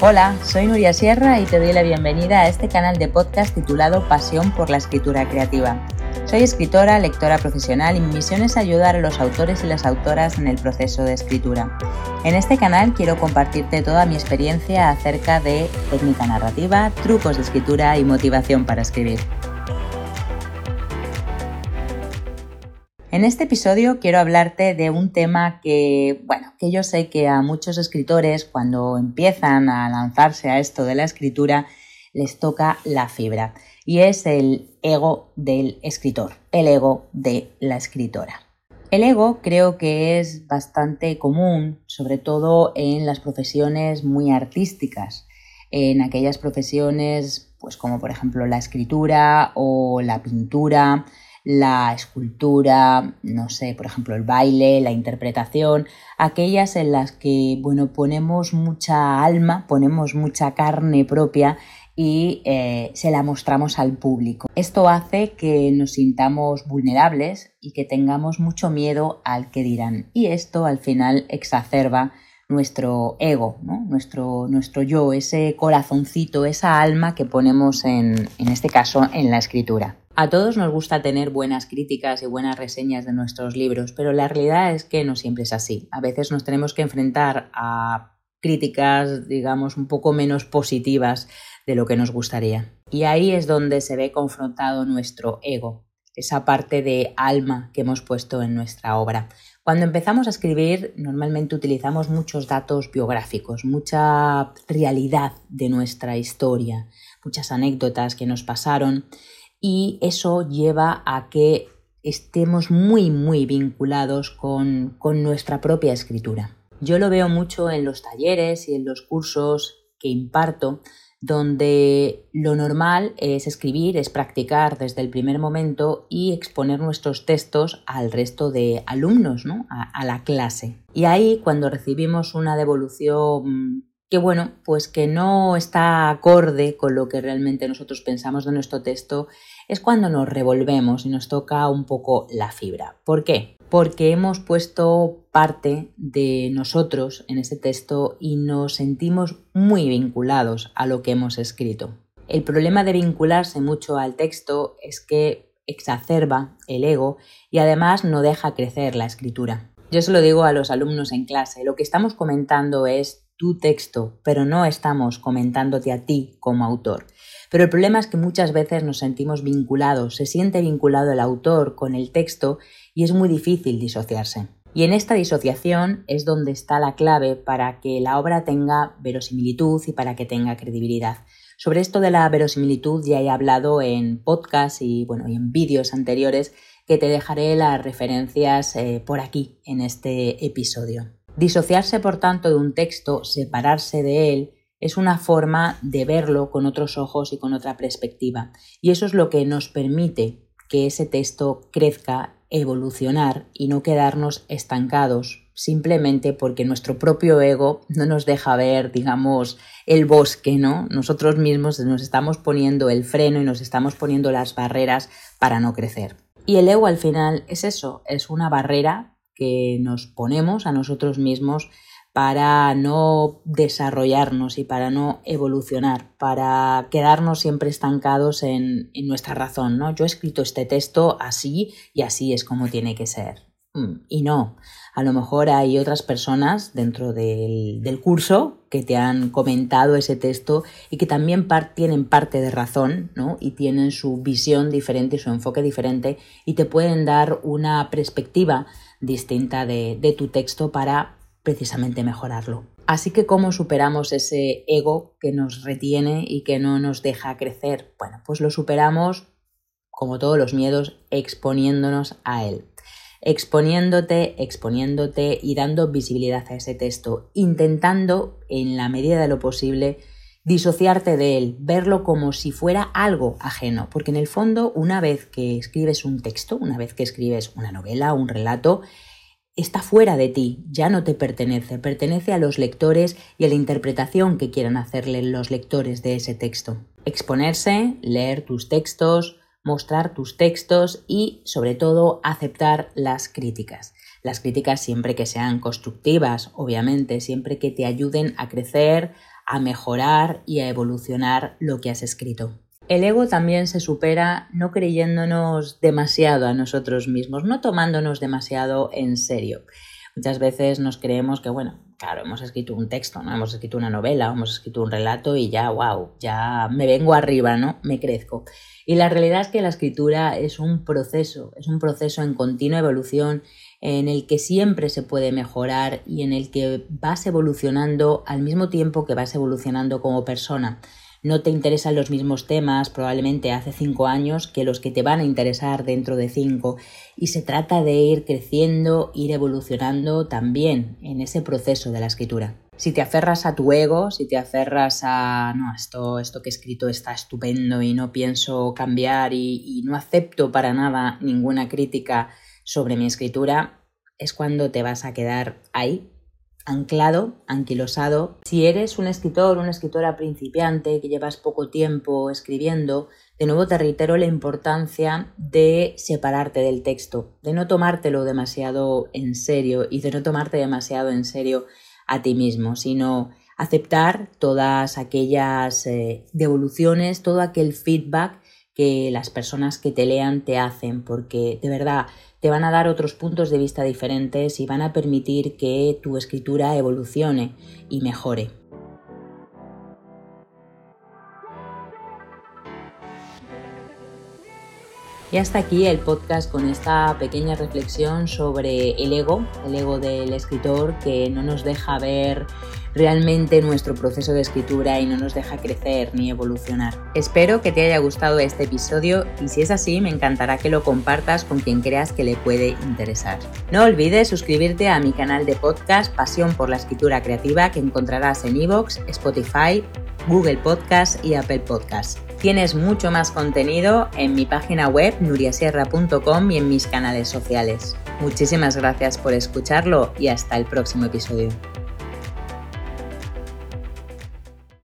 Hola, soy Nuria Sierra y te doy la bienvenida a este canal de podcast titulado Pasión por la Escritura Creativa. Soy escritora, lectora profesional y mi misión es ayudar a los autores y las autoras en el proceso de escritura. En este canal quiero compartirte toda mi experiencia acerca de técnica narrativa, trucos de escritura y motivación para escribir. En este episodio quiero hablarte de un tema que, bueno, que yo sé que a muchos escritores cuando empiezan a lanzarse a esto de la escritura les toca la fibra y es el ego del escritor, el ego de la escritora. El ego creo que es bastante común, sobre todo en las profesiones muy artísticas, en aquellas profesiones pues como por ejemplo la escritura o la pintura, la escultura, no sé, por ejemplo, el baile, la interpretación, aquellas en las que, bueno, ponemos mucha alma, ponemos mucha carne propia y eh, se la mostramos al público. Esto hace que nos sintamos vulnerables y que tengamos mucho miedo al que dirán. Y esto al final exacerba nuestro ego, nuestro, nuestro yo, ese corazoncito, esa alma que ponemos en, en este caso en la escritura. A todos nos gusta tener buenas críticas y buenas reseñas de nuestros libros, pero la realidad es que no siempre es así. A veces nos tenemos que enfrentar a críticas, digamos, un poco menos positivas de lo que nos gustaría. Y ahí es donde se ve confrontado nuestro ego, esa parte de alma que hemos puesto en nuestra obra. Cuando empezamos a escribir, normalmente utilizamos muchos datos biográficos, mucha realidad de nuestra historia, muchas anécdotas que nos pasaron y eso lleva a que estemos muy, muy vinculados con, nuestra propia escritura. Yo lo veo mucho en los talleres y en los cursos que imparto, donde lo normal es escribir, es practicar desde el primer momento y exponer nuestros textos al resto de alumnos, ¿no? a la clase. Y ahí, cuando recibimos una devolución que bueno, pues que no está acorde con lo que realmente nosotros pensamos de nuestro texto, es cuando nos revolvemos y nos toca un poco la fibra. ¿Por qué? Porque hemos puesto parte de nosotros en ese texto y nos sentimos muy vinculados a lo que hemos escrito. El problema de vincularse mucho al texto es que exacerba el ego y además no deja crecer la escritura. Yo se lo digo a los alumnos en clase, lo que estamos comentando es tu texto, pero no estamos comentándote a ti como autor. Pero el problema es que muchas veces nos sentimos vinculados, se siente vinculado el autor con el texto y es muy difícil disociarse. Y en esta disociación es donde está la clave para que la obra tenga verosimilitud y para que tenga credibilidad. Sobre esto de la verosimilitud ya he hablado en podcast y bueno, en vídeos anteriores que te dejaré las referencias eh, por aquí en este episodio. Disociarse, por tanto, de un texto, separarse de él, es una forma de verlo con otros ojos y con otra perspectiva. Y eso es lo que nos permite que ese texto crezca, evolucionar y no quedarnos estancados simplemente porque nuestro propio ego no nos deja ver, digamos, el bosque, ¿no? Nosotros mismos nos estamos poniendo el freno y nos estamos poniendo las barreras para no crecer. Y el ego al final es eso, es una barrera que nos ponemos a nosotros mismos para no desarrollarnos y para no evolucionar, para quedarnos siempre estancados en, nuestra razón, ¿no? Yo he escrito este texto así y así es como tiene que ser. Mm, y no, a lo mejor hay otras personas dentro del, curso que te han comentado ese texto y que también tienen parte de razón, ¿no? Y tienen su visión diferente y su enfoque diferente y te pueden dar una perspectiva distinta de, tu texto para precisamente mejorarlo. Así que cómo superamos ese ego que nos retiene y que no nos deja crecer. Bueno, pues lo superamos, como todos los miedos, exponiéndonos a él. Exponiéndote, exponiéndote y dando visibilidad a ese texto, intentando, en la medida de lo posible, disociarte de él, verlo como si fuera algo ajeno, porque en el fondo una vez que escribes un texto, una vez que escribes una novela, un relato, está fuera de ti, ya no te pertenece, pertenece a los lectores y a la interpretación que quieran hacerle los lectores de ese texto. Exponerse, leer tus textos, mostrar tus textos y, sobre todo, aceptar las críticas. Las críticas siempre que sean constructivas, obviamente, siempre que te ayuden a crecer, a mejorar y a evolucionar lo que has escrito. El ego también se supera no creyéndonos demasiado a nosotros mismos, no tomándonos demasiado en serio. Muchas veces nos creemos que, bueno, claro, hemos escrito un texto, ¿no? Hemos escrito una novela, hemos escrito un relato y ya, wow, ya me vengo arriba, ¿no? Me crezco. Y la realidad es que la escritura es un proceso, es un proceso en continua evolución en el que siempre se puede mejorar y en el que vas evolucionando al mismo tiempo que vas evolucionando como persona no te interesan los mismos temas probablemente hace cinco años que los que te van a interesar dentro de cinco y se trata de ir creciendo, ir evolucionando también en ese proceso de la escritura. Si te aferras a tu ego, si te aferras a, no, esto, esto que he escrito está estupendo y no pienso cambiar y, y no acepto para nada ninguna crítica sobre mi escritura, es cuando te vas a quedar ahí anclado, anquilosado. Si eres un escritor, una escritora principiante que llevas poco tiempo escribiendo, de nuevo te reitero la importancia de separarte del texto, de no tomártelo demasiado en serio y de no tomarte demasiado en serio a ti mismo, sino aceptar todas aquellas eh, devoluciones, todo aquel feedback que las personas que te lean te hacen, porque de verdad te van a dar otros puntos de vista diferentes y van a permitir que tu escritura evolucione y mejore. Y hasta aquí el podcast con esta pequeña reflexión sobre el ego, el ego del escritor que no nos deja ver realmente nuestro proceso de escritura y no nos deja crecer ni evolucionar. Espero que te haya gustado este episodio y si es así me encantará que lo compartas con quien creas que le puede interesar. No olvides suscribirte a mi canal de podcast Pasión por la Escritura Creativa que encontrarás en iVoox, Spotify, Google Podcast y Apple Podcast. Tienes mucho más contenido en mi página web nuriasierra.com y en mis canales sociales. Muchísimas gracias por escucharlo y hasta el próximo episodio.